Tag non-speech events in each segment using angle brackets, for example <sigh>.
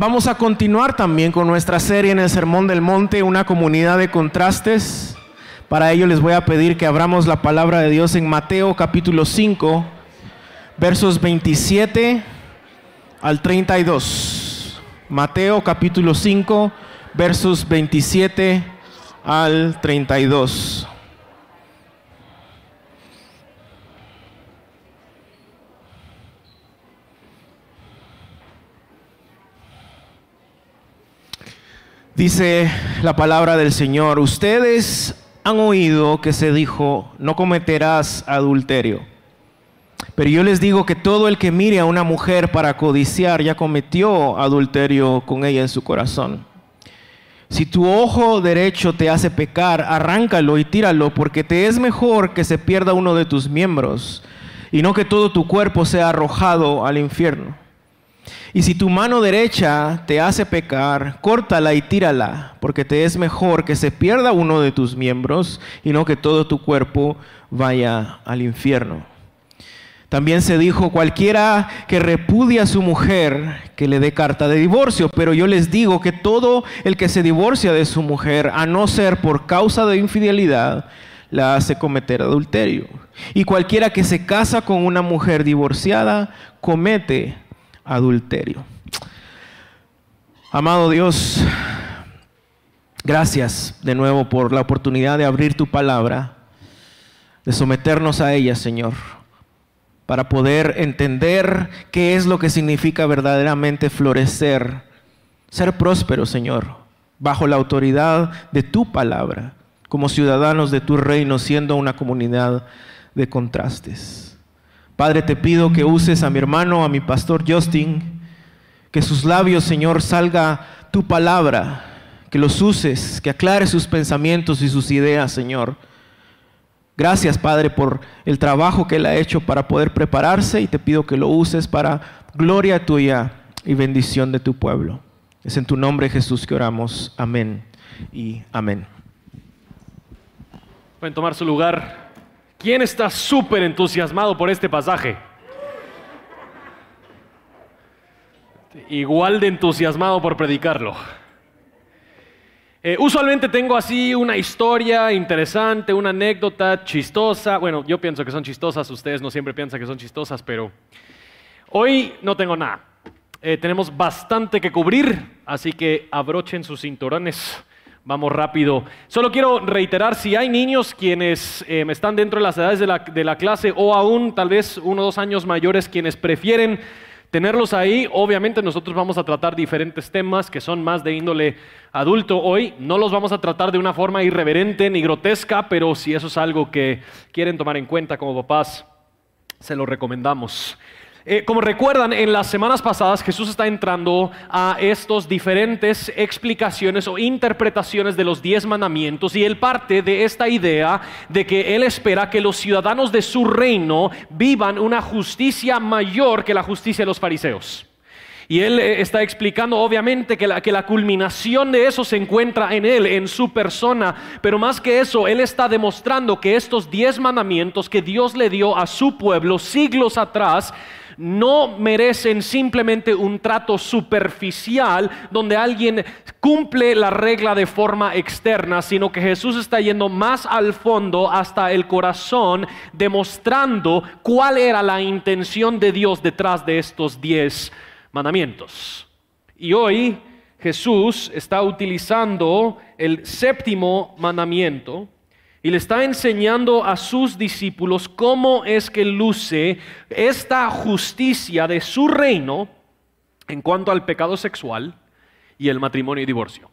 Vamos a continuar también con nuestra serie en el Sermón del Monte, una comunidad de contrastes. Para ello les voy a pedir que abramos la palabra de Dios en Mateo capítulo 5, versos 27 al 32. Mateo capítulo 5, versos 27 al 32. Dice la palabra del Señor, ustedes han oído que se dijo, no cometerás adulterio. Pero yo les digo que todo el que mire a una mujer para codiciar ya cometió adulterio con ella en su corazón. Si tu ojo derecho te hace pecar, arráncalo y tíralo, porque te es mejor que se pierda uno de tus miembros y no que todo tu cuerpo sea arrojado al infierno. Y si tu mano derecha te hace pecar, córtala y tírala, porque te es mejor que se pierda uno de tus miembros y no que todo tu cuerpo vaya al infierno. También se dijo, cualquiera que repudia a su mujer, que le dé carta de divorcio, pero yo les digo que todo el que se divorcia de su mujer, a no ser por causa de infidelidad, la hace cometer adulterio. Y cualquiera que se casa con una mujer divorciada, comete adulterio. Amado Dios, gracias de nuevo por la oportunidad de abrir tu palabra, de someternos a ella, Señor, para poder entender qué es lo que significa verdaderamente florecer, ser próspero, Señor, bajo la autoridad de tu palabra, como ciudadanos de tu reino, siendo una comunidad de contrastes. Padre, te pido que uses a mi hermano, a mi pastor Justin, que sus labios, Señor, salga tu palabra, que los uses, que aclare sus pensamientos y sus ideas, Señor. Gracias, Padre, por el trabajo que Él ha hecho para poder prepararse y te pido que lo uses para gloria tuya y bendición de tu pueblo. Es en tu nombre, Jesús, que oramos. Amén y amén. Pueden tomar su lugar. ¿Quién está súper entusiasmado por este pasaje? Igual de entusiasmado por predicarlo. Eh, usualmente tengo así una historia interesante, una anécdota chistosa. Bueno, yo pienso que son chistosas, ustedes no siempre piensan que son chistosas, pero hoy no tengo nada. Eh, tenemos bastante que cubrir, así que abrochen sus cinturones Vamos rápido. Solo quiero reiterar, si hay niños quienes eh, están dentro de las edades de la, de la clase o aún tal vez uno o dos años mayores quienes prefieren tenerlos ahí, obviamente nosotros vamos a tratar diferentes temas que son más de índole adulto hoy. No los vamos a tratar de una forma irreverente ni grotesca, pero si eso es algo que quieren tomar en cuenta como papás, se lo recomendamos. Eh, como recuerdan, en las semanas pasadas Jesús está entrando a estos diferentes explicaciones o interpretaciones de los diez mandamientos y él parte de esta idea de que él espera que los ciudadanos de su reino vivan una justicia mayor que la justicia de los fariseos. Y él eh, está explicando obviamente que la, que la, culminación de eso se encuentra en él, en su persona. Pero más que eso, él está demostrando que estos diez mandamientos que Dios le dio a su pueblo siglos atrás no merecen simplemente un trato superficial donde alguien cumple la regla de forma externa, sino que Jesús está yendo más al fondo hasta el corazón, demostrando cuál era la intención de Dios detrás de estos diez mandamientos. Y hoy Jesús está utilizando el séptimo mandamiento y le está enseñando a sus discípulos cómo es que luce esta justicia de su reino en cuanto al pecado sexual y el matrimonio y divorcio.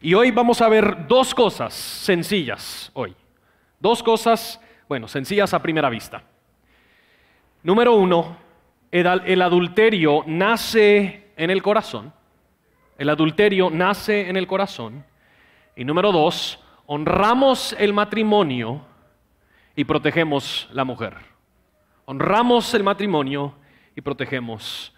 Y hoy vamos a ver dos cosas sencillas hoy. Dos cosas, bueno, sencillas a primera vista. Número uno, el, adulterio nace en el corazón. El adulterio nace en el corazón. Y número dos, honramos el matrimonio y protegemos la mujer. Honramos el matrimonio y protegemos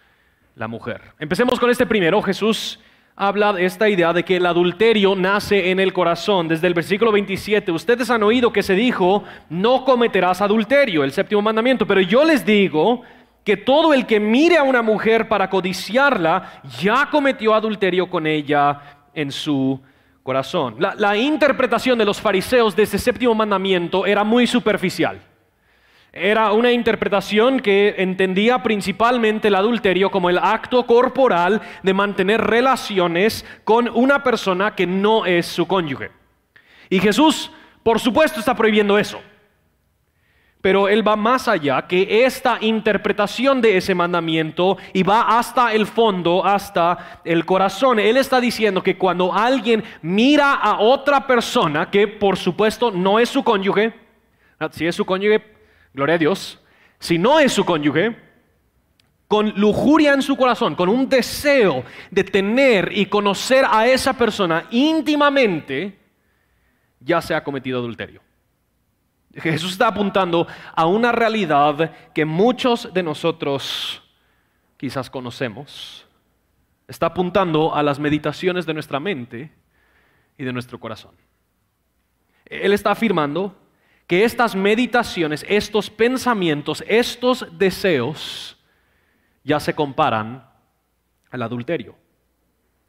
la mujer. Empecemos con este primero. Jesús habla de esta idea de que el adulterio nace en el corazón. Desde el versículo 27, ustedes han oído que se dijo, no cometerás adulterio, el séptimo mandamiento, pero yo les digo que todo el que mire a una mujer para codiciarla ya cometió adulterio con ella en su corazón. La, interpretación de los fariseos de ese séptimo mandamiento era muy superficial. Era una interpretación que entendía principalmente el adulterio como el acto corporal de mantener relaciones con una persona que no es su cónyuge. Y Jesús, por supuesto, está prohibiendo eso. Pero Él va más allá que esta interpretación de ese mandamiento y va hasta el fondo, hasta el corazón. Él está diciendo que cuando alguien mira a otra persona, que por supuesto no es su cónyuge, si es su cónyuge, gloria a Dios, si no es su cónyuge, con lujuria en su corazón, con un deseo de tener y conocer a esa persona íntimamente, ya se ha cometido adulterio. Jesús está apuntando a una realidad que muchos de nosotros quizás conocemos. Está apuntando a las meditaciones de nuestra mente y de nuestro corazón. Él está afirmando que estas meditaciones, estos pensamientos, estos deseos ya se comparan al adulterio.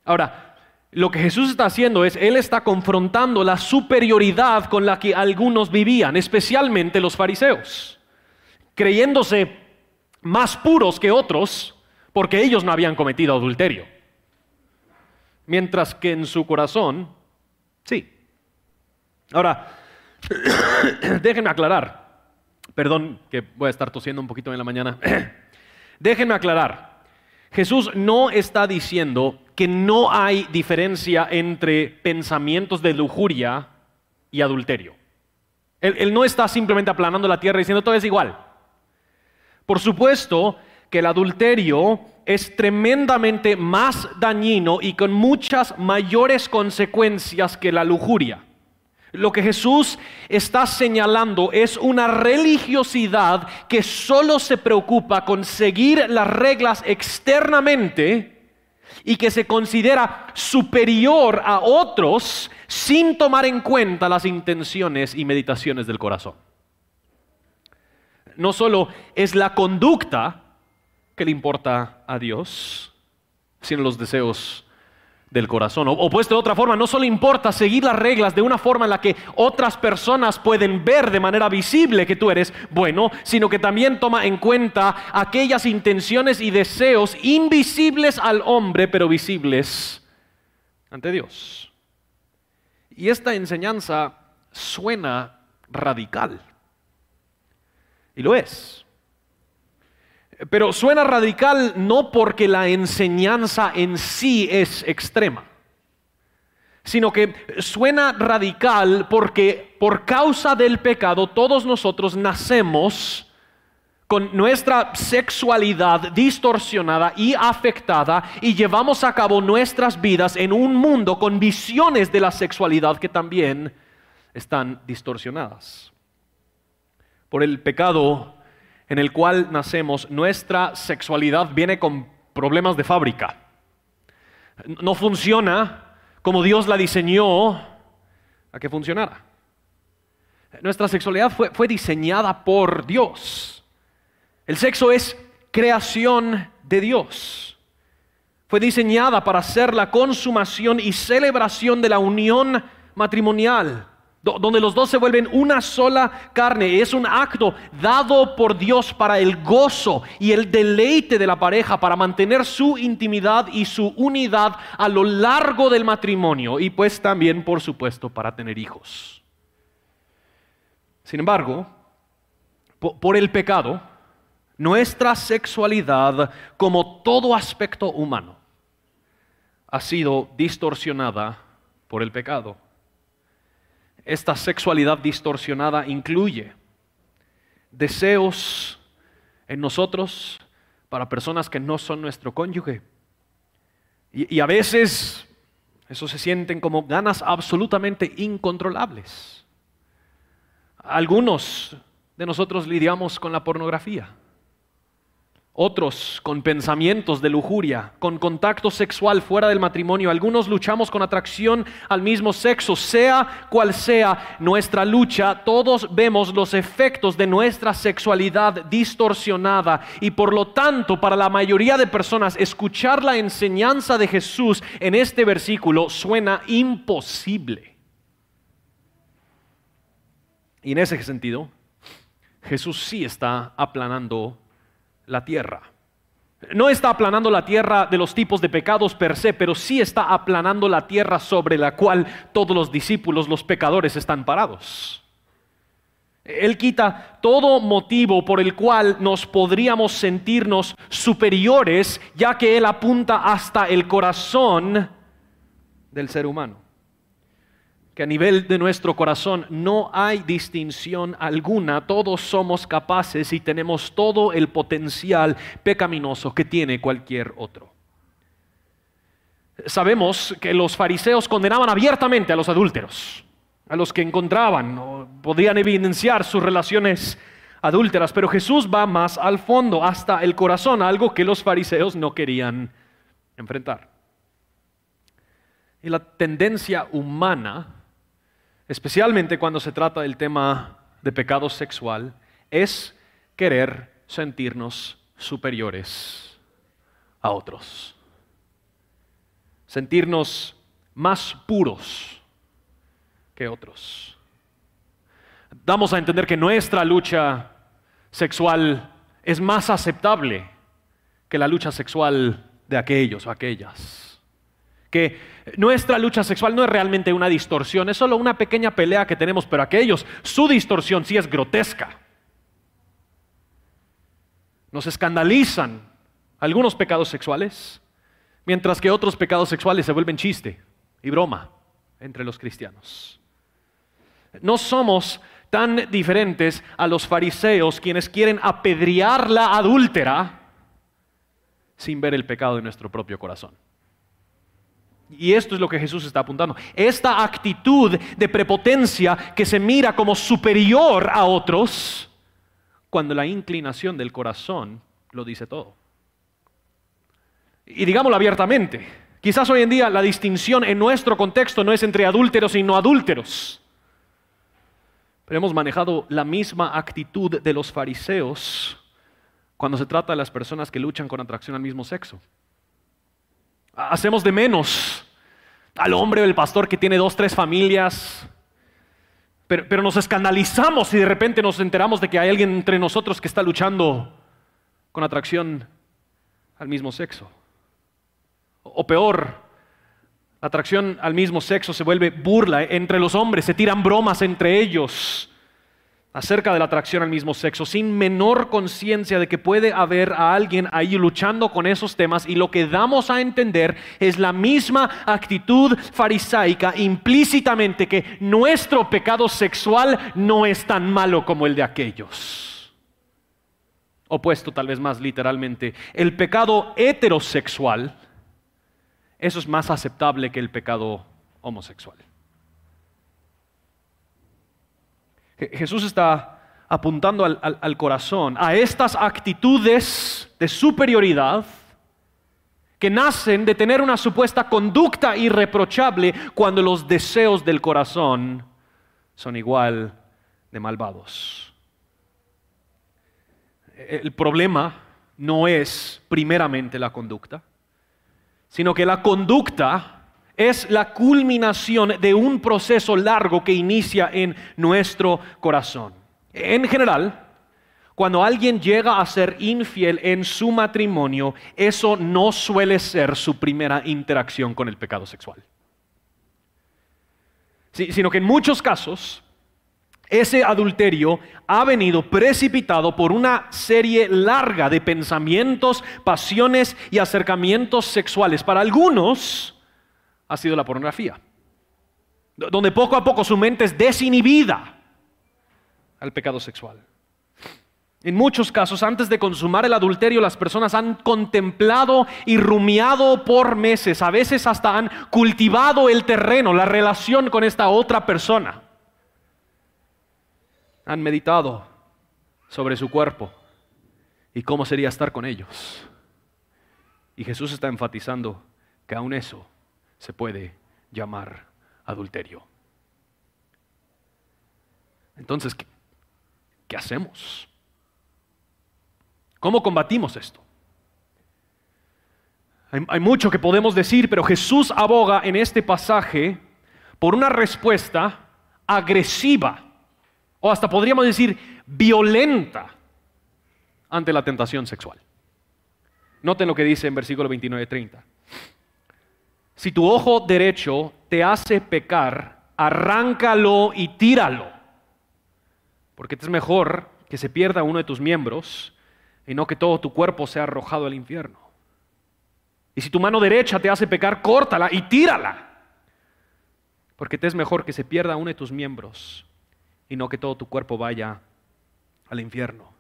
Ahora, lo que Jesús está haciendo es, Él está confrontando la superioridad con la que algunos vivían, especialmente los fariseos, creyéndose más puros que otros porque ellos no habían cometido adulterio. Mientras que en su corazón, sí. Ahora, <coughs> Déjenme aclarar. Perdón que voy a estar tosiendo un poquito en la mañana. <coughs> Déjenme aclarar. Jesús no está diciendo que no hay diferencia entre pensamientos de lujuria y adulterio. Él, no está simplemente aplanando la tierra diciendo todo es igual. Por supuesto que el adulterio es tremendamente más dañino y con muchas mayores consecuencias que la lujuria. Lo que Jesús está señalando es una religiosidad que solo se preocupa con seguir las reglas externamente y que se considera superior a otros sin tomar en cuenta las intenciones y meditaciones del corazón. No solo es la conducta que le importa a Dios, sino los deseos del corazón. O, puesto de otra forma, no solo importa seguir las reglas de una forma en la que otras personas pueden ver de manera visible que tú eres bueno, sino que también toma en cuenta aquellas intenciones y deseos invisibles al hombre, pero visibles ante Dios. Y esta enseñanza suena radical. Y lo es. Pero suena radical no porque la enseñanza en sí es extrema, sino que suena radical porque por causa del pecado todos nosotros nacemos con nuestra sexualidad distorsionada y afectada y llevamos a cabo nuestras vidas en un mundo con visiones de la sexualidad que también están distorsionadas. Por el pecado en el cual nacemos, nuestra sexualidad viene con problemas de fábrica. No funciona como Dios la diseñó a que funcionara. Nuestra sexualidad fue, fue diseñada por Dios. El sexo es creación de Dios. Fue diseñada para ser la consumación y celebración de la unión matrimonial donde los dos se vuelven una sola carne. Es un acto dado por Dios para el gozo y el deleite de la pareja, para mantener su intimidad y su unidad a lo largo del matrimonio y pues también, por supuesto, para tener hijos. Sin embargo, por el pecado, nuestra sexualidad, como todo aspecto humano, ha sido distorsionada por el pecado. Esta sexualidad distorsionada incluye deseos en nosotros para personas que no son nuestro cónyuge. Y, a veces eso se sienten como ganas absolutamente incontrolables. Algunos de nosotros lidiamos con la pornografía. Otros con pensamientos de lujuria, con contacto sexual fuera del matrimonio. Algunos luchamos con atracción al mismo sexo, sea cual sea nuestra lucha, todos vemos los efectos de nuestra sexualidad distorsionada y por lo tanto para la mayoría de personas escuchar la enseñanza de Jesús en este versículo suena imposible. Y en ese sentido, Jesús sí está aplanando la tierra. No está aplanando la tierra de los tipos de pecados per se, pero sí está aplanando la tierra sobre la cual todos los discípulos, los pecadores, están parados. Él quita todo motivo por el cual nos podríamos sentirnos superiores, ya que Él apunta hasta el corazón del ser humano que a nivel de nuestro corazón no hay distinción alguna, todos somos capaces y tenemos todo el potencial pecaminoso que tiene cualquier otro. Sabemos que los fariseos condenaban abiertamente a los adúlteros, a los que encontraban o podían evidenciar sus relaciones adúlteras, pero Jesús va más al fondo, hasta el corazón, algo que los fariseos no querían enfrentar. Y la tendencia humana especialmente cuando se trata del tema de pecado sexual, es querer sentirnos superiores a otros. Sentirnos más puros que otros. Damos a entender que nuestra lucha sexual es más aceptable que la lucha sexual de aquellos o aquellas que nuestra lucha sexual no es realmente una distorsión, es solo una pequeña pelea que tenemos, pero aquellos, su distorsión sí es grotesca. Nos escandalizan algunos pecados sexuales, mientras que otros pecados sexuales se vuelven chiste y broma entre los cristianos. No somos tan diferentes a los fariseos quienes quieren apedrear la adúltera sin ver el pecado de nuestro propio corazón. Y esto es lo que Jesús está apuntando. Esta actitud de prepotencia que se mira como superior a otros, cuando la inclinación del corazón lo dice todo. Y digámoslo abiertamente, quizás hoy en día la distinción en nuestro contexto no es entre adúlteros y no adúlteros. Pero hemos manejado la misma actitud de los fariseos cuando se trata de las personas que luchan con atracción al mismo sexo. Hacemos de menos al hombre o el pastor que tiene dos, tres familias, pero, pero, nos escandalizamos y de repente nos enteramos de que hay alguien entre nosotros que está luchando con atracción al mismo sexo. O peor, la atracción al mismo sexo se vuelve burla entre los hombres, se tiran bromas entre ellos acerca de la atracción al mismo sexo, sin menor conciencia de que puede haber a alguien ahí luchando con esos temas y lo que damos a entender es la misma actitud farisaica implícitamente que nuestro pecado sexual no es tan malo como el de aquellos. Opuesto tal vez más literalmente, el pecado heterosexual, eso es más aceptable que el pecado homosexual. Jesús está apuntando al, corazón, a estas actitudes de superioridad que nacen de tener una supuesta conducta irreprochable cuando los deseos del corazón son igual de malvados. El problema no es primeramente la conducta, sino que la conducta es la culminación de un proceso largo que inicia en nuestro corazón. En general, cuando alguien llega a ser infiel en su matrimonio, eso no suele ser su primera interacción con el pecado sexual. sino que en muchos casos, ese adulterio ha venido precipitado por una serie larga de pensamientos, pasiones y acercamientos sexuales. Para algunos, ha sido la pornografía, donde poco a poco su mente es desinhibida al pecado sexual. En muchos casos, antes de consumar el adulterio, las personas han contemplado y rumiado por meses, a veces hasta han cultivado el terreno, la relación con esta otra persona. Han meditado sobre su cuerpo ¿Y cómo sería estar con ellos? Y Jesús está enfatizando que aún eso se puede llamar adulterio. Entonces, ¿qué, hacemos? ¿Cómo combatimos esto? Hay, hay, mucho que podemos decir, pero Jesús aboga en este pasaje por una respuesta agresiva, o hasta podríamos decir violenta, ante la tentación sexual. Noten lo que dice en versículo 29-30. Si tu ojo derecho te hace pecar, arráncalo y tíralo, porque es mejor que se pierda uno de tus miembros y no que todo tu cuerpo sea arrojado al infierno. Y si tu mano derecha te hace pecar, córtala y tírala, porque te es mejor que se pierda uno de tus miembros y no que todo tu cuerpo vaya al infierno.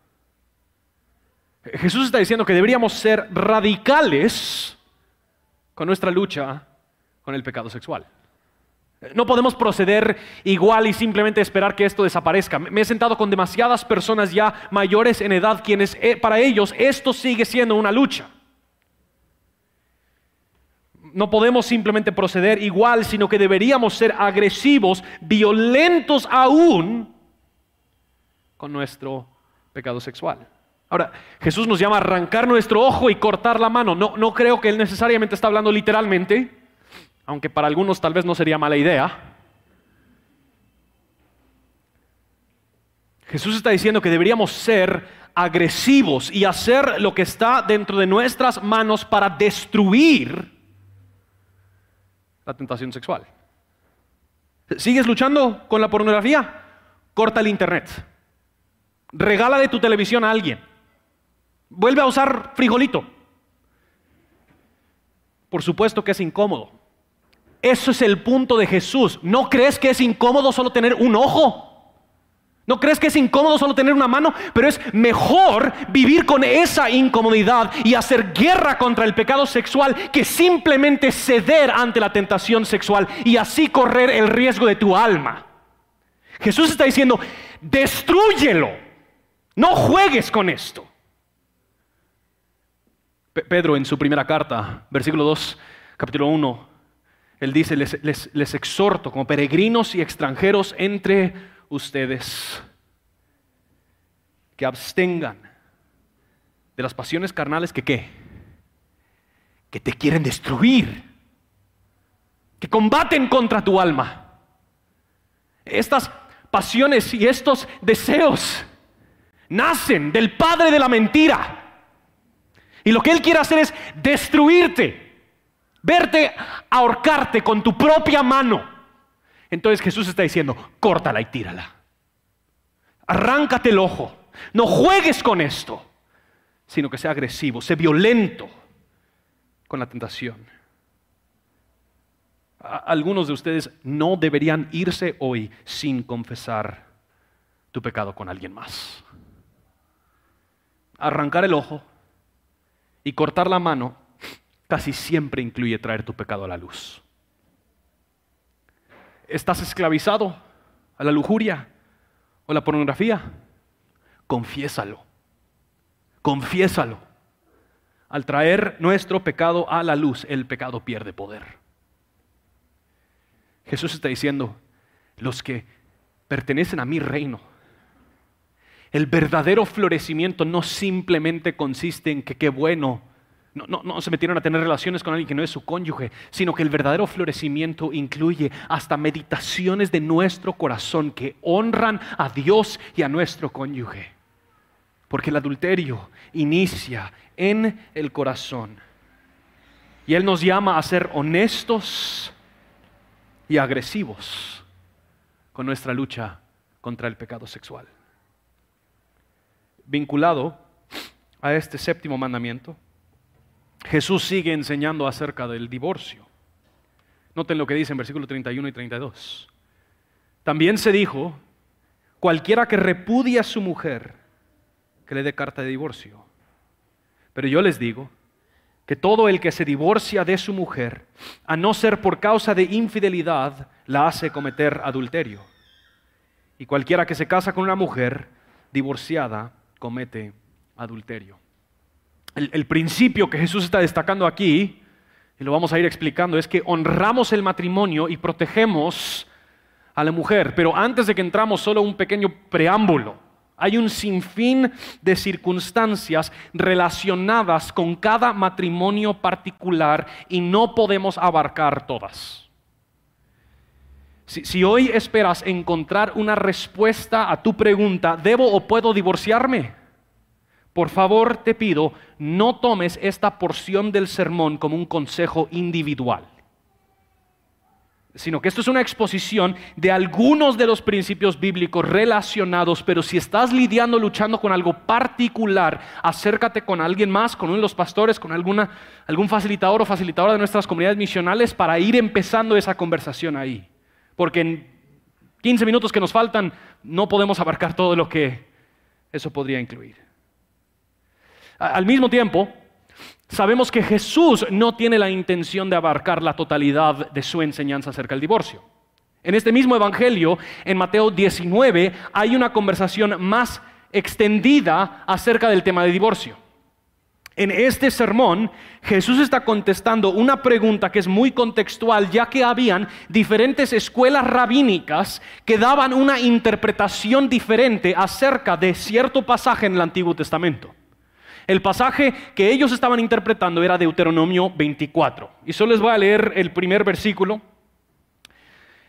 Jesús está diciendo que deberíamos ser radicales con nuestra lucha con el pecado sexual. No podemos proceder igual y simplemente esperar que esto desaparezca. Me he sentado con demasiadas personas ya mayores en edad quienes eh, para ellos esto sigue siendo una lucha. No podemos simplemente proceder igual, sino que deberíamos ser agresivos, violentos aún con nuestro pecado sexual. Ahora, Jesús nos llama a arrancar nuestro ojo y cortar la mano. No, no creo que Él necesariamente está hablando literalmente, aunque para algunos tal vez no sería mala idea. Jesús está diciendo que deberíamos ser agresivos y hacer lo que está dentro de nuestras manos para destruir la tentación sexual. ¿Sigues luchando con la pornografía? Corta el internet. Regala de tu televisión a alguien. Vuelve a usar frijolito. Por supuesto que es incómodo. Eso es el punto de Jesús. ¿No crees que es incómodo solo tener un ojo? ¿No crees que es incómodo solo tener una mano? Pero es mejor vivir con esa incomodidad y hacer guerra contra el pecado sexual que simplemente ceder ante la tentación sexual y así correr el riesgo de tu alma. Jesús está diciendo, destruyelo. No juegues con esto. Pedro en su primera carta, versículo 2, capítulo 1, él dice, les, exhorto como peregrinos y extranjeros entre ustedes que abstengan de las pasiones carnales que qué? Que te quieren destruir, que combaten contra tu alma. Estas pasiones y estos deseos nacen del padre de la mentira y lo que Él quiere hacer es destruirte, verte ahorcarte con tu propia mano. Entonces Jesús está diciendo, córtala y tírala. Arráncate el ojo. No juegues con esto, sino que sea agresivo, sea violento con la tentación. Algunos de ustedes no deberían irse hoy sin confesar tu pecado con alguien más. Arrancar el ojo y cortar la mano casi siempre incluye traer tu pecado a la luz. ¿Estás esclavizado a la lujuria o la pornografía? Confiésalo. Confiésalo. Al traer nuestro pecado a la luz, el pecado pierde poder. Jesús está diciendo, los que pertenecen a mi reino, el verdadero florecimiento no simplemente consiste en que qué bueno, no, no, no, se metieron a tener relaciones con alguien que no es su cónyuge, sino que el verdadero florecimiento incluye hasta meditaciones de nuestro corazón que honran a Dios y a nuestro cónyuge. Porque el adulterio inicia en el corazón. Y Él nos llama a ser honestos y agresivos con nuestra lucha contra el pecado sexual vinculado a este séptimo mandamiento, Jesús sigue enseñando acerca del divorcio. Noten lo que dice en versículos 31 y 32. También se dijo, cualquiera que repudie a su mujer, que le dé carta de divorcio. Pero yo les digo que todo el que se divorcia de su mujer, a no ser por causa de infidelidad, la hace cometer adulterio. Y cualquiera que se casa con una mujer divorciada, comete adulterio. El, principio que Jesús está destacando aquí, y lo vamos a ir explicando, es que honramos el matrimonio y protegemos a la mujer. Pero antes de que entramos, solo un pequeño preámbulo. Hay un sinfín de circunstancias relacionadas con cada matrimonio particular y no podemos abarcar todas. Si, si, hoy esperas encontrar una respuesta a tu pregunta, ¿debo o puedo divorciarme? Por favor, te pido, no tomes esta porción del sermón como un consejo individual, sino que esto es una exposición de algunos de los principios bíblicos relacionados, pero si estás lidiando, luchando con algo particular, acércate con alguien más, con uno de los pastores, con alguna, algún facilitador o facilitadora de nuestras comunidades misionales para ir empezando esa conversación ahí. Porque en 15 minutos que nos faltan no podemos abarcar todo lo que eso podría incluir. Al mismo tiempo, sabemos que Jesús no tiene la intención de abarcar la totalidad de su enseñanza acerca del divorcio. En este mismo Evangelio, en Mateo 19, hay una conversación más extendida acerca del tema de divorcio. En este sermón, Jesús está contestando una pregunta que es muy contextual, ya que habían diferentes escuelas rabínicas que daban una interpretación diferente acerca de cierto pasaje en el Antiguo Testamento. El pasaje que ellos estaban interpretando era Deuteronomio 24. Y solo les voy a leer el primer versículo.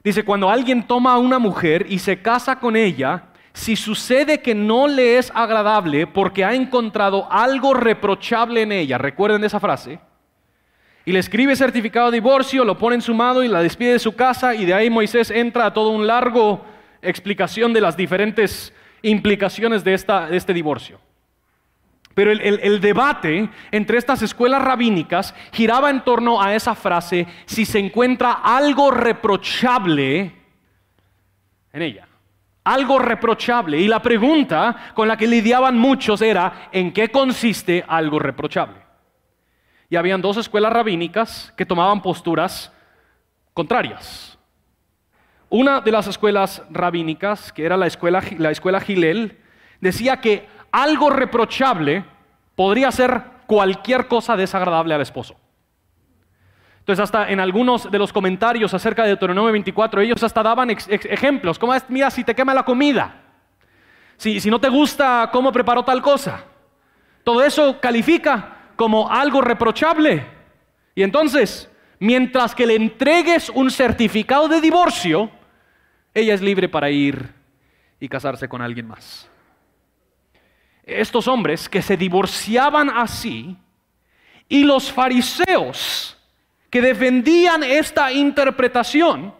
Dice, cuando alguien toma a una mujer y se casa con ella, si sucede que no le es agradable porque ha encontrado algo reprochable en ella, recuerden esa frase, y le escribe certificado de divorcio, lo pone en su mano y la despide de su casa, y de ahí Moisés entra a todo un largo explicación de las diferentes implicaciones de, esta, de este divorcio. Pero el, debate entre estas escuelas rabínicas giraba en torno a esa frase, si se encuentra algo reprochable en ella. Algo reprochable. Y la pregunta con la que lidiaban muchos era, ¿en qué consiste algo reprochable? Y habían dos escuelas rabínicas que tomaban posturas contrarias. Una de las escuelas rabínicas, que era la escuela, la escuela Gilel, decía que algo reprochable podría ser cualquier cosa desagradable al esposo. Entonces, hasta en algunos de los comentarios acerca de Deuteronomio 24, ellos hasta daban ejemplos, como es, mira, si te quema la comida, si, si no te gusta cómo preparó tal cosa, todo eso califica como algo reprochable. Y entonces, mientras que le entregues un certificado de divorcio, ella es libre para ir y casarse con alguien más estos hombres que se divorciaban así y los fariseos que defendían esta interpretación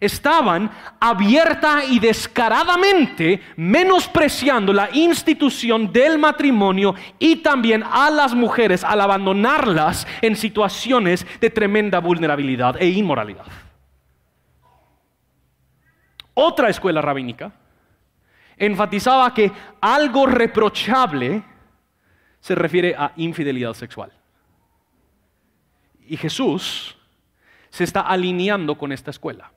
estaban abierta y descaradamente menospreciando la institución del matrimonio y también a las mujeres al abandonarlas en situaciones de tremenda vulnerabilidad e inmoralidad. Otra escuela rabínica enfatizaba que algo reprochable se refiere a infidelidad sexual. Y Jesús se está alineando con esta escuela,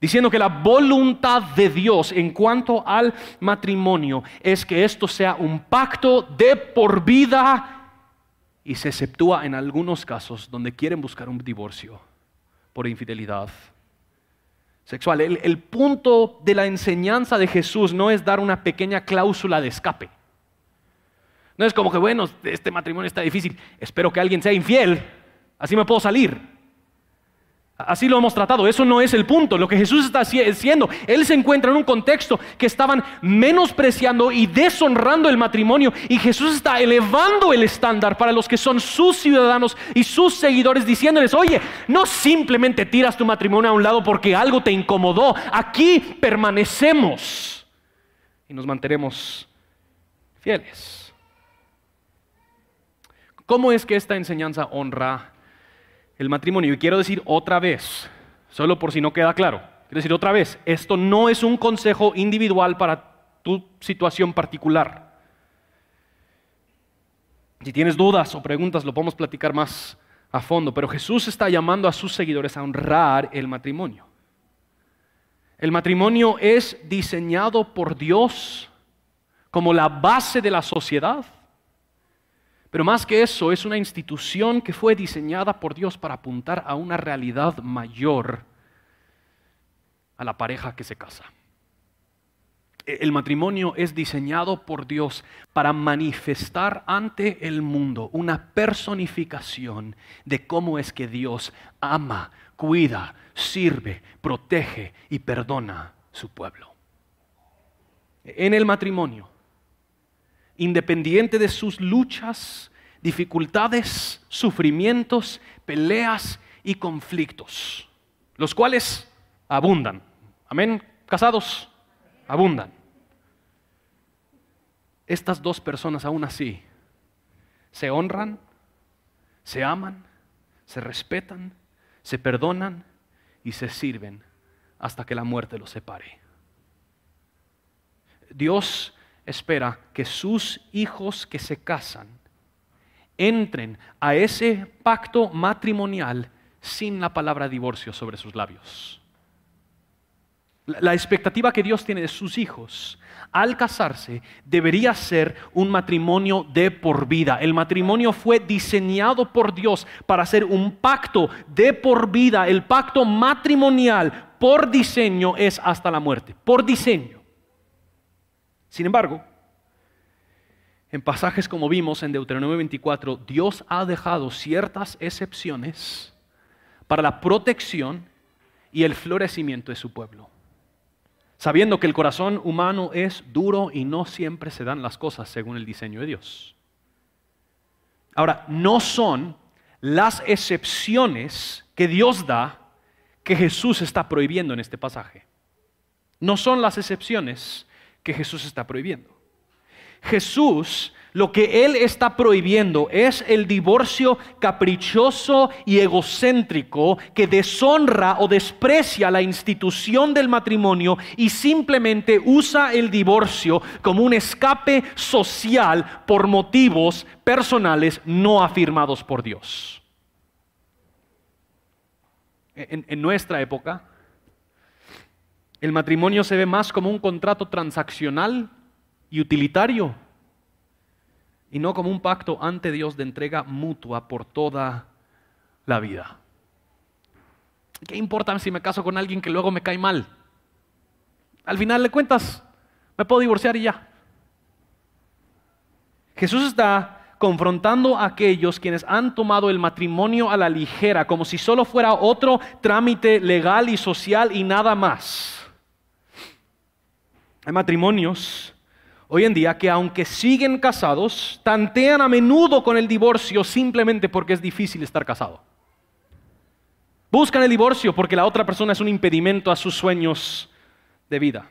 diciendo que la voluntad de Dios en cuanto al matrimonio es que esto sea un pacto de por vida y se exceptúa en algunos casos donde quieren buscar un divorcio por infidelidad sexual. El, punto de la enseñanza de Jesús no es dar una pequeña cláusula de escape. No es como que, bueno, este matrimonio está difícil, espero que alguien sea infiel, así me puedo salir. Así lo hemos tratado, eso no es el punto. Lo que Jesús está haciendo, Él se encuentra en un contexto que estaban menospreciando y deshonrando el matrimonio y Jesús está elevando el estándar para los que son sus ciudadanos y sus seguidores, diciéndoles, oye, no simplemente tiras tu matrimonio a un lado porque algo te incomodó, aquí permanecemos y nos mantenemos fieles. ¿Cómo es que esta enseñanza honra el matrimonio. Y quiero decir otra vez, solo por si no queda claro, quiero decir otra vez, esto no es un consejo individual para tu situación particular. Si tienes dudas o preguntas, lo podemos platicar más a fondo, pero Jesús está llamando a sus seguidores a honrar el matrimonio. El matrimonio es diseñado por Dios como la base de la sociedad Pero más que eso, es una institución que fue diseñada por Dios para apuntar a una realidad mayor a la pareja que se casa. E, el matrimonio es diseñado por Dios para manifestar ante el mundo una personificación de cómo es que Dios ama, cuida, sirve, protege y perdona su pueblo. En el matrimonio, independiente de sus luchas, dificultades, sufrimientos, peleas y conflictos, los cuales abundan. Amén, casados, abundan. Estas dos personas aún así se honran, se aman, se respetan, se perdonan y se sirven hasta que la muerte los separe. Dios espera que sus hijos que se casan entren a ese pacto matrimonial sin la palabra divorcio sobre sus labios. La expectativa que Dios tiene de sus hijos al casarse debería ser un matrimonio de por vida. El matrimonio fue diseñado por Dios para ser un pacto de por vida. El pacto matrimonial por diseño es hasta la muerte, por diseño. Sin embargo, en pasajes como vimos en Deuteronomio 24, Dios ha dejado ciertas excepciones para la protección y el florecimiento de su pueblo sabiendo que el corazón humano es duro y no siempre se dan las cosas según el diseño de Dios. Ahora, no son las excepciones que Dios da que Jesús está prohibiendo en este pasaje. No son las excepciones que Jesús está prohibiendo. Jesús lo que Él está prohibiendo es el divorcio caprichoso y egocéntrico que deshonra o desprecia la institución del matrimonio y simplemente usa el divorcio como un escape social por motivos personales no afirmados por Dios. En, en nuestra época, el matrimonio se ve más como un contrato transaccional y utilitario y no como un pacto ante Dios de entrega mutua por toda la vida. ¿Qué importa si me caso con alguien que luego me cae mal? Al final de cuentas, me puedo divorciar y ya. Jesús está confrontando a aquellos quienes han tomado el matrimonio a la ligera, como si solo fuera otro trámite legal y social y nada más. Hay matrimonios hoy en día que aunque siguen casados, tantean a menudo con el divorcio simplemente porque es difícil estar casado. Buscan el divorcio porque la otra persona es un impedimento a sus sueños de vida.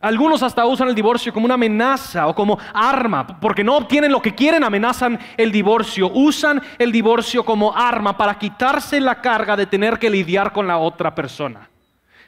Algunos hasta usan el divorcio como una amenaza o como arma, porque no obtienen lo que quieren, amenazan el divorcio. Usan el divorcio como arma para quitarse la carga de tener que lidiar con la otra persona.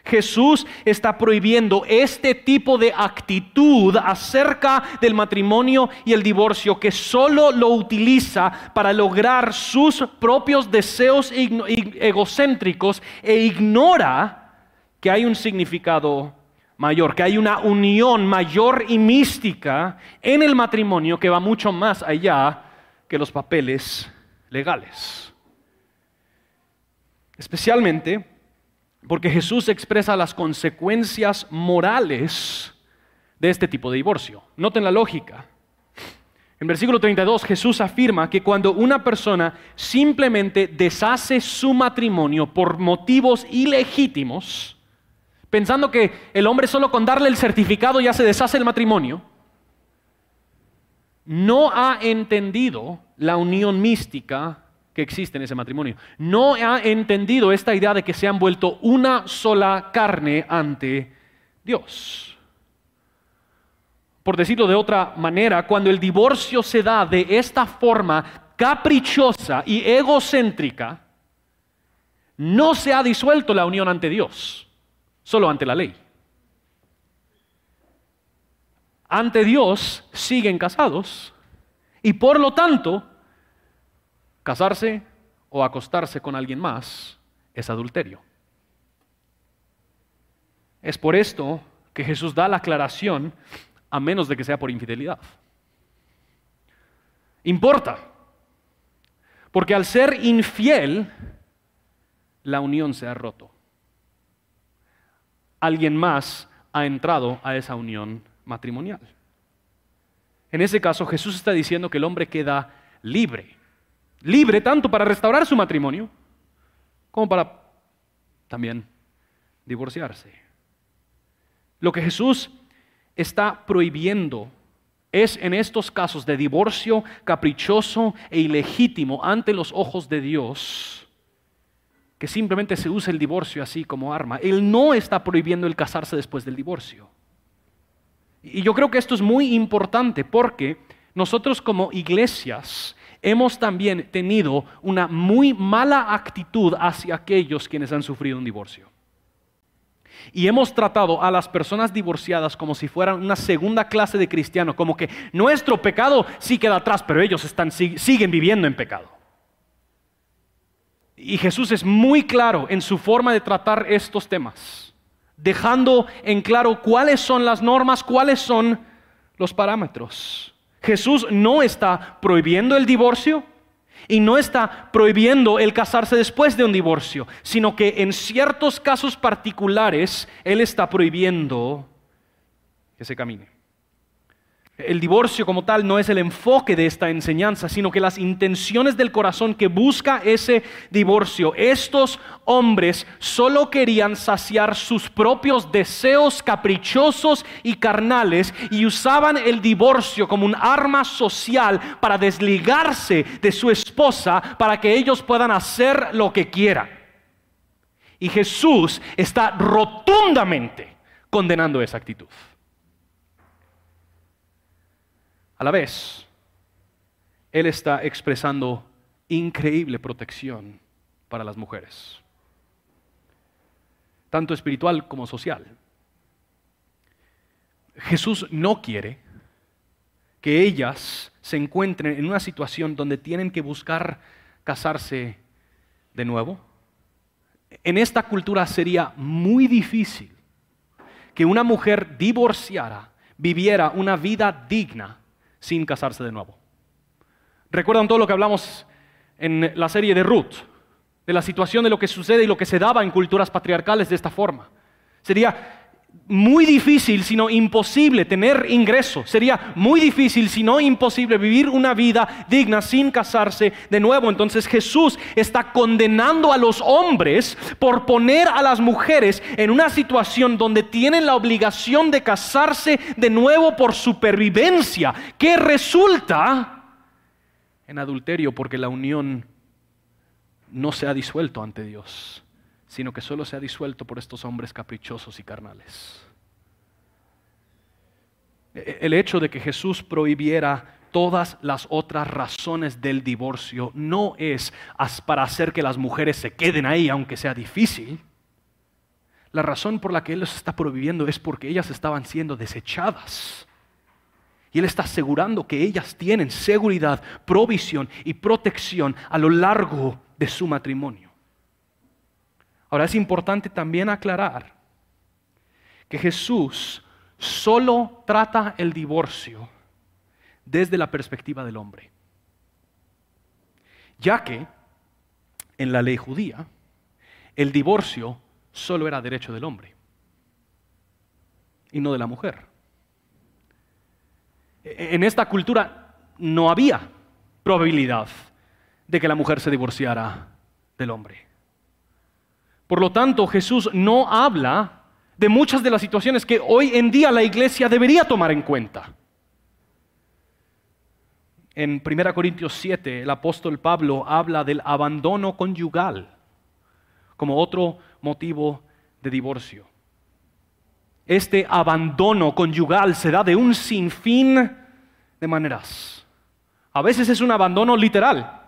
Jesús está prohibiendo este tipo de actitud acerca del matrimonio y el divorcio que solo lo utiliza para lograr sus propios deseos egocéntricos e ignora que hay un significado mayor, que hay una unión mayor y mística en el matrimonio que va mucho más allá que los papeles legales. Especialmente porque Jesús expresa las consecuencias morales de este tipo de divorcio. Noten la lógica. En versículo 32 Jesús afirma que cuando una persona simplemente deshace su matrimonio por motivos ilegítimos, pensando que el hombre solo con darle el certificado ya se deshace el matrimonio, no ha entendido la unión mística que existe en ese matrimonio. No ha entendido esta idea de que se han vuelto una sola carne ante Dios. Por decirlo de otra manera, cuando el divorcio se da de esta forma caprichosa y egocéntrica, no se ha disuelto la unión ante Dios, solo ante la ley. Ante Dios siguen casados y por lo tanto Casarse o acostarse con alguien más es adulterio. Es por esto que Jesús da la aclaración a menos de que sea por infidelidad. Importa. Porque al ser infiel, la unión se ha roto. Alguien más ha entrado a esa unión matrimonial. En ese caso, Jesús está diciendo que el hombre queda libre. Libre tanto para restaurar su matrimonio como para también divorciarse. Lo que Jesús está prohibiendo es en estos casos de divorcio caprichoso e ilegítimo ante los ojos de Dios, que simplemente se usa el divorcio así como arma. Él no está prohibiendo el casarse después del divorcio. Y yo creo que esto es muy importante porque nosotros como iglesias hemos también tenido una muy mala actitud hacia aquellos quienes han sufrido un divorcio. Y hemos tratado a las personas divorciadas como si fueran una segunda clase de cristianos, como que nuestro pecado sí queda atrás, pero ellos están, siguen viviendo en pecado. Y Jesús es muy claro en su forma de tratar estos temas, dejando en claro cuáles son las normas, cuáles son los parámetros. Jesús no está prohibiendo el divorcio, y no está prohibiendo el casarse después de un divorcio, sino que en ciertos casos particulares Él está prohibiendo que se camine. El divorcio como tal no es el enfoque de esta enseñanza, sino que las intenciones del corazón que busca ese divorcio. Estos hombres solo querían saciar sus propios deseos caprichosos y carnales y usaban el divorcio como un arma social para desligarse de su esposa para que ellos puedan hacer lo que quieran. Y Jesús está rotundamente condenando esa actitud. A la vez, Él está expresando increíble protección para las mujeres, tanto espiritual como social. Jesús no quiere que ellas se encuentren en una situación donde tienen que buscar casarse de nuevo. En esta cultura sería muy difícil que una mujer divorciara viviera una vida digna sin casarse de nuevo. ¿Recuerdan todo lo que hablamos en la serie de Ruth? De la situación de lo que sucede y lo que se daba en culturas patriarcales de esta forma. Sería muy difícil, sino imposible tener ingreso. Sería muy difícil, sino imposible vivir una vida digna sin casarse de nuevo. Entonces Jesús está condenando a los hombres por poner a las mujeres en una situación donde tienen la obligación de casarse de nuevo por supervivencia, que resulta en adulterio porque la unión no se ha disuelto ante Dios sino que solo se ha disuelto por estos hombres caprichosos y carnales. E, e, el hecho de que Jesús prohibiera todas las otras razones del divorcio no es para hacer que las mujeres se queden ahí, aunque sea difícil. La razón por la que Él los está prohibiendo es porque ellas estaban siendo desechadas. Y Él está asegurando que ellas tienen seguridad, provisión y protección a lo largo de su matrimonio. Ahora es importante también aclarar que Jesús solo trata el divorcio desde la perspectiva del hombre. Ya que en la ley judía el divorcio solo era derecho del hombre y no de la mujer. En esta cultura no había probabilidad de que la mujer se divorciara del hombre. Por lo tanto, Jesús no habla de muchas de las situaciones que hoy en día la iglesia debería tomar en cuenta. En 1 Corintios 7, el apóstol Pablo habla del abandono conyugal como otro motivo de divorcio. Este abandono conyugal se da de un sinfín de maneras. A veces es un abandono literal.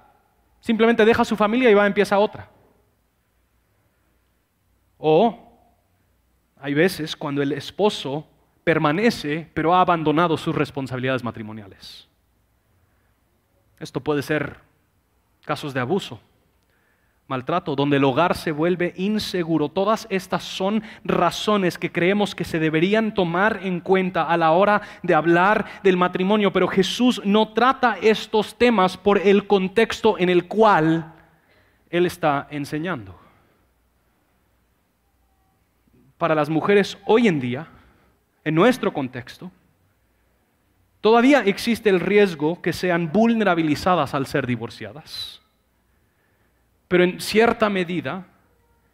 Simplemente deja su familia y va a empieza otra. O hay veces cuando el esposo permanece pero ha abandonado sus responsabilidades matrimoniales. Esto puede ser casos de abuso, maltrato, donde el hogar se vuelve inseguro. Todas estas son razones que creemos que se deberían tomar en cuenta a la hora de hablar del matrimonio, pero Jesús no trata estos temas por el contexto en el cual Él está enseñando. Para las mujeres hoy en día, en nuestro contexto, todavía existe el riesgo que sean vulnerabilizadas al ser divorciadas. Pero en cierta medida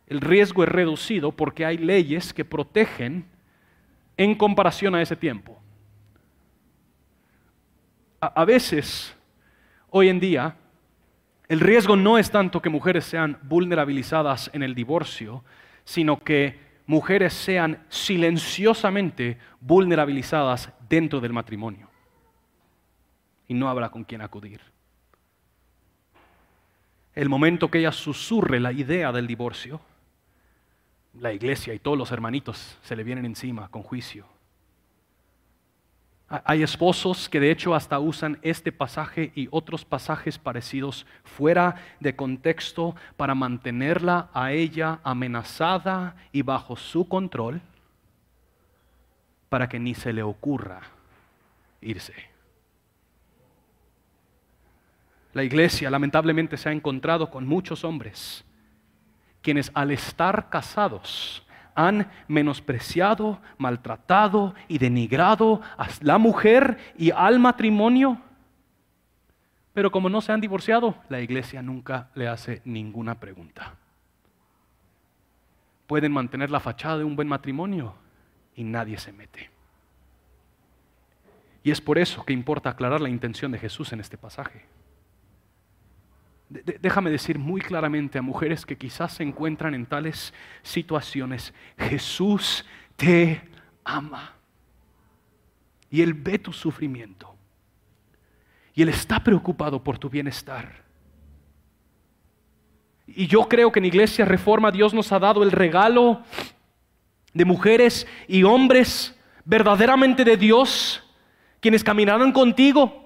el riesgo es reducido porque hay leyes que protegen en comparación a ese tiempo. A, veces, hoy en día, el riesgo no es tanto que mujeres sean vulnerabilizadas en el divorcio, sino que mujeres sean silenciosamente vulnerabilizadas dentro del matrimonio. Y no habrá con quién acudir el momento que ella susurre la idea del divorcio, la iglesia y todos los hermanitos se le vienen encima con juicio. Hay esposos que de hecho hasta usan este pasaje y otros pasajes parecidos fuera de contexto para mantenerla a ella amenazada y bajo su control para que ni se le ocurra irse. La iglesia lamentablemente se ha encontrado con muchos hombres quienes al estar casados han menospreciado, maltratado y denigrado a la mujer y al matrimonio. Pero como no se han divorciado, la iglesia nunca le hace ninguna pregunta. Pueden mantener la fachada de un buen matrimonio y nadie se mete. Y es por eso que importa aclarar la intención de Jesús en este pasaje déjame decir muy claramente a mujeres que quizás se encuentran en tales situaciones, Jesús te ama. Y Él ve tu sufrimiento. Y Él está preocupado por tu bienestar. Y yo creo que en Iglesia Reforma Dios nos ha dado el regalo de mujeres y hombres verdaderamente de Dios, quienes caminarán contigo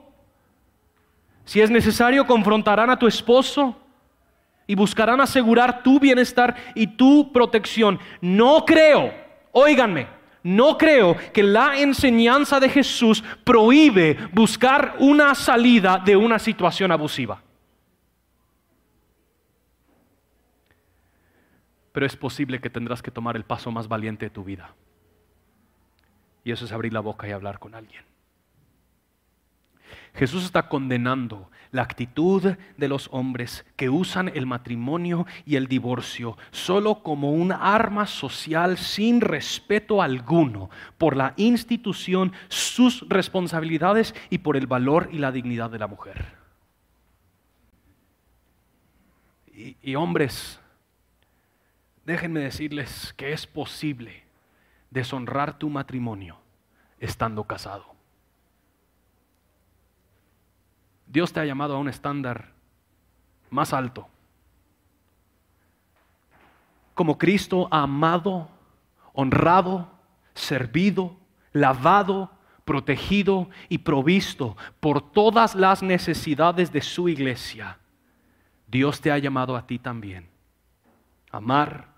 si es necesario, confrontarán a tu esposo y buscarán asegurar tu bienestar y tu protección. No creo, óiganme, no creo que la enseñanza de Jesús prohíbe buscar una salida de una situación abusiva. Pero es posible que tendrás que tomar el paso más valiente de tu vida. Y eso es abrir la boca y hablar con alguien. Jesús está condenando la actitud de los hombres que usan el matrimonio y el divorcio solo como un arma social sin respeto alguno por la institución, sus responsabilidades y por el valor y la dignidad de la mujer. Y, y hombres, déjenme decirles que es posible deshonrar tu matrimonio estando casado. Dios te ha llamado a un estándar más alto. Como Cristo amado, honrado, servido, lavado, protegido y provisto por todas las necesidades de su iglesia, Dios te ha llamado a ti también. Amar,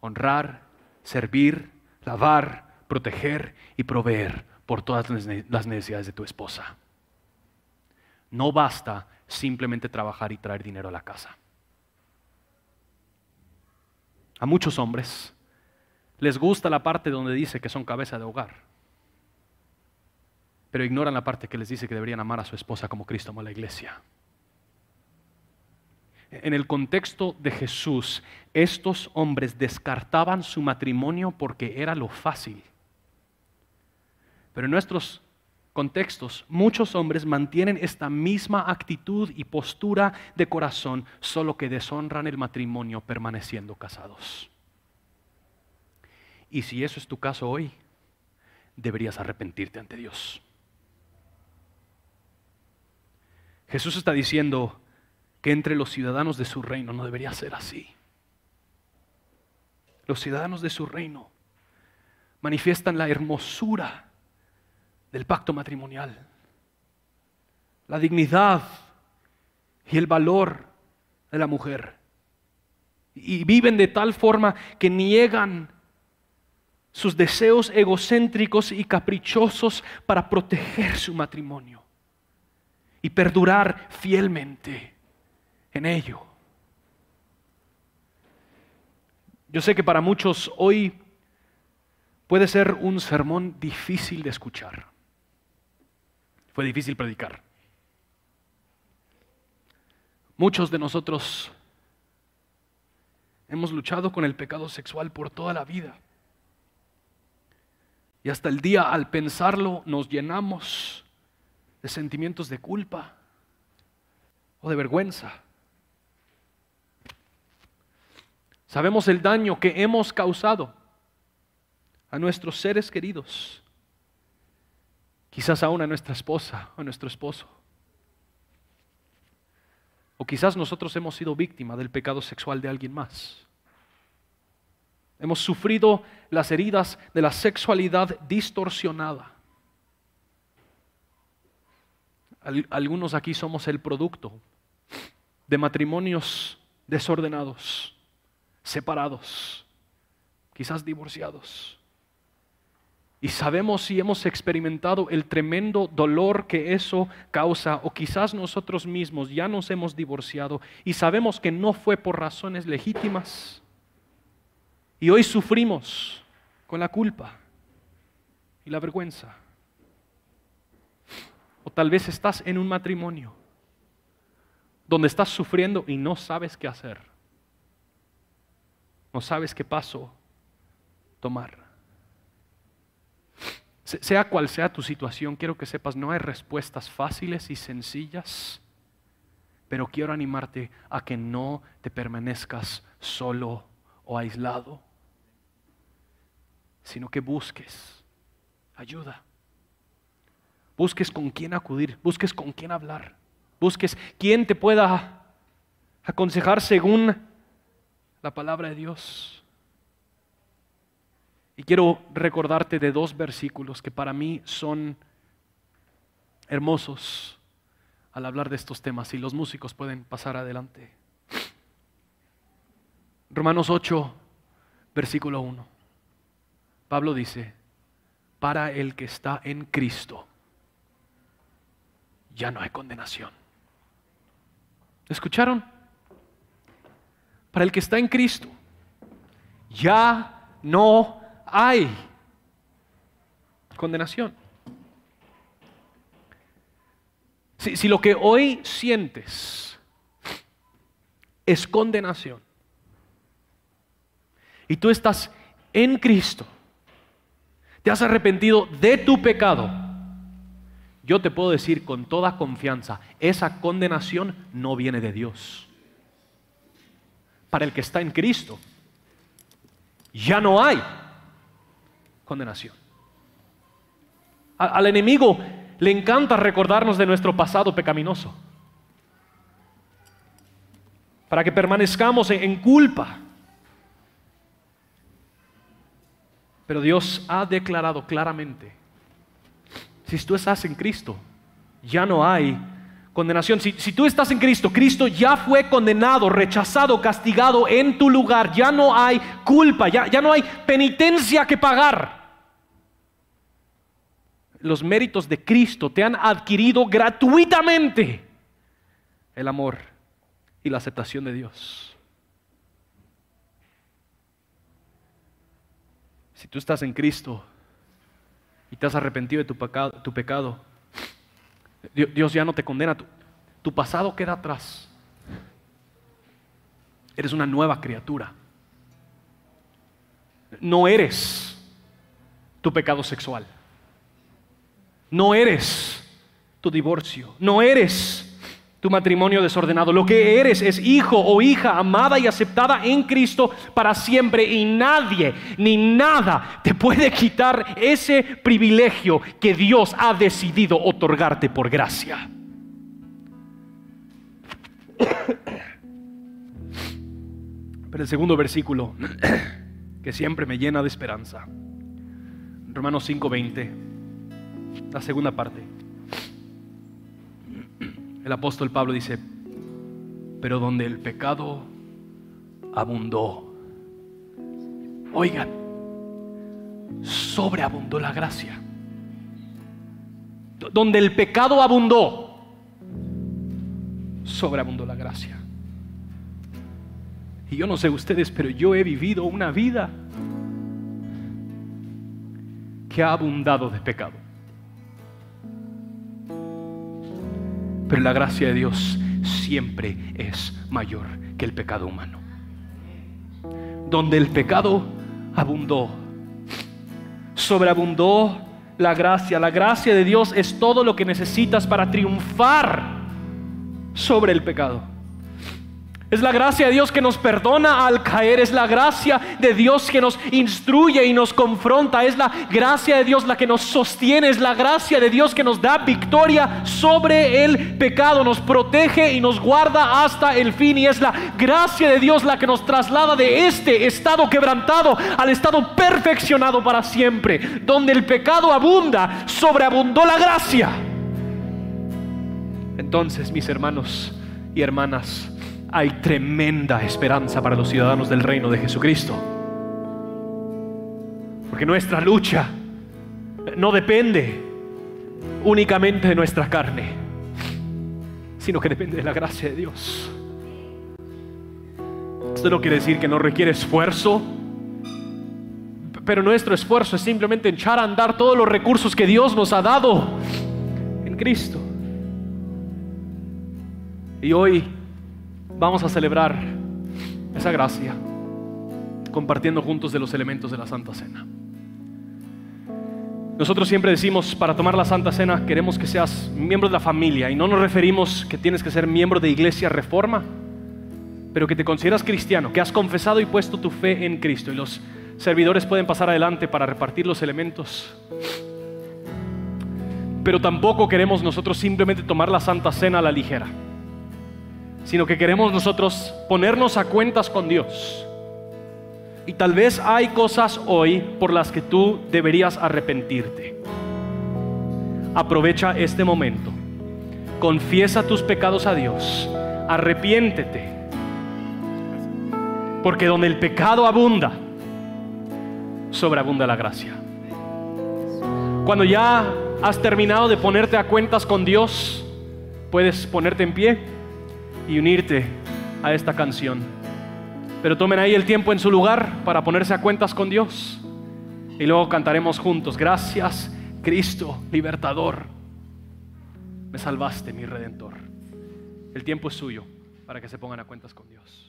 honrar, servir, lavar, proteger y proveer por todas las necesidades de tu esposa. No basta simplemente trabajar y traer dinero a la casa. A muchos hombres les gusta la parte donde dice que son cabeza de hogar, pero ignoran la parte que les dice que deberían amar a su esposa como Cristo amó a la iglesia. En el contexto de Jesús, estos hombres descartaban su matrimonio porque era lo fácil. Pero en nuestros contextos, muchos hombres mantienen esta misma actitud y postura de corazón, solo que deshonran el matrimonio permaneciendo casados. Y si eso es tu caso hoy, deberías arrepentirte ante Dios. Jesús está diciendo que entre los ciudadanos de su reino no debería ser así. Los ciudadanos de su reino manifiestan la hermosura del pacto matrimonial. La dignidad y el valor de la mujer. Y viven de tal forma que niegan sus deseos egocéntricos y caprichosos para proteger su matrimonio y perdurar fielmente en ello. Yo sé que para muchos hoy puede ser un sermón difícil de escuchar. Fue difícil predicar. Muchos de nosotros hemos luchado con el pecado sexual por toda la vida. Y hasta el día al pensarlo nos llenamos de sentimientos de culpa o de vergüenza. Sabemos el daño que hemos causado a nuestros seres queridos, quizás aún a nuestra esposa o a nuestro esposo. O quizás nosotros hemos sido víctima del pecado sexual de alguien más. Hemos sufrido las heridas de la sexualidad distorsionada. Algunos aquí somos el producto de matrimonios desordenados, separados, quizás divorciados. Y sabemos si hemos experimentado el tremendo dolor que eso causa, o quizás nosotros mismos ya nos hemos divorciado y sabemos que no fue por razones legítimas. Y hoy sufrimos con la culpa y la vergüenza. O tal vez estás en un matrimonio donde estás sufriendo y no sabes qué hacer. No sabes qué paso tomar. Sea cual sea tu situación, quiero que sepas, no hay respuestas fáciles y sencillas, pero quiero animarte a que no te permanezcas solo o aislado, sino que busques ayuda. Busques con quién acudir, busques con quién hablar, busques quién te pueda aconsejar según la palabra de Dios. Y quiero recordarte de dos versículos que para mí son hermosos al hablar de estos temas y los músicos pueden pasar adelante. Romanos 8, versículo 1. Pablo dice, para el que está en Cristo, ya no hay condenación. ¿Escucharon? Para el que está en Cristo, ya no hay condenación. Si, si, lo que hoy sientes es condenación y tú estás en Cristo, te has arrepentido de tu pecado, yo te puedo decir con toda confianza, esa condenación no viene de Dios. Para el que está en Cristo, ya no hay condenación. Al enemigo le encanta recordarnos de nuestro pasado pecaminoso. Para que permanezcamos en culpa. Pero Dios ha declarado claramente, si tú estás en Cristo, ya no hay condenación. Si, tú estás en Cristo, Cristo ya fue condenado, rechazado, castigado en tu lugar. Ya no hay culpa, ya, ya no hay penitencia que pagar los méritos de Cristo te han adquirido gratuitamente el amor y la aceptación de Dios. Si tú estás en Cristo y te has arrepentido de tu pecado, Dios ya no te condena, tu pasado queda atrás. Eres una nueva criatura. No eres tu pecado sexual. No eres tu divorcio, no eres tu matrimonio desordenado. Lo que eres es hijo o hija amada y aceptada en Cristo para siempre y nadie ni nada te puede quitar ese privilegio que Dios ha decidido otorgarte por gracia. Pero el segundo versículo que siempre me llena de esperanza. Romanos 5:20 la segunda parte. El apóstol Pablo dice, pero donde el pecado abundó. Oigan, sobreabundó la gracia. Donde el pecado abundó, sobreabundó la gracia. Y yo no sé ustedes, pero yo he vivido una vida que ha abundado de pecado. Pero la gracia de Dios siempre es mayor que el pecado humano. Donde el pecado abundó, sobreabundó la gracia. La gracia de Dios es todo lo que necesitas para triunfar sobre el pecado. Es la gracia de Dios que nos perdona al caer, es la gracia de Dios que nos instruye y nos confronta, es la gracia de Dios la que nos sostiene, es la gracia de Dios que nos da victoria sobre el pecado, nos protege y nos guarda hasta el fin y es la gracia de Dios la que nos traslada de este estado quebrantado al estado perfeccionado para siempre, donde el pecado abunda, sobreabundó la gracia. Entonces, mis hermanos y hermanas, hay tremenda esperanza para los ciudadanos del reino de Jesucristo. Porque nuestra lucha no depende únicamente de nuestra carne, sino que depende de la gracia de Dios. Esto no quiere decir que no requiere esfuerzo, pero nuestro esfuerzo es simplemente echar a andar todos los recursos que Dios nos ha dado en Cristo. Y hoy vamos a celebrar esa gracia compartiendo juntos de los elementos de la Santa Cena. Nosotros siempre decimos, para tomar la Santa Cena queremos que seas miembro de la familia y no nos referimos que tienes que ser miembro de Iglesia Reforma, pero que te consideras cristiano, que has confesado y puesto tu fe en Cristo. Y los servidores pueden pasar adelante para repartir los elementos. Pero tampoco queremos nosotros simplemente tomar la Santa Cena a la ligera sino que queremos nosotros ponernos a cuentas con Dios. Y tal vez hay cosas hoy por las que tú deberías arrepentirte. Aprovecha este momento. Confiesa tus pecados a Dios. Arrepiéntete. Porque donde el pecado abunda, sobreabunda la gracia. Cuando ya has terminado de ponerte a cuentas con Dios, puedes ponerte en pie y unirte a esta canción. Pero tomen ahí el tiempo en su lugar para ponerse a cuentas con Dios. Y luego cantaremos juntos. Gracias, Cristo, libertador. Me salvaste, mi redentor. El tiempo es suyo para que se pongan a cuentas con Dios.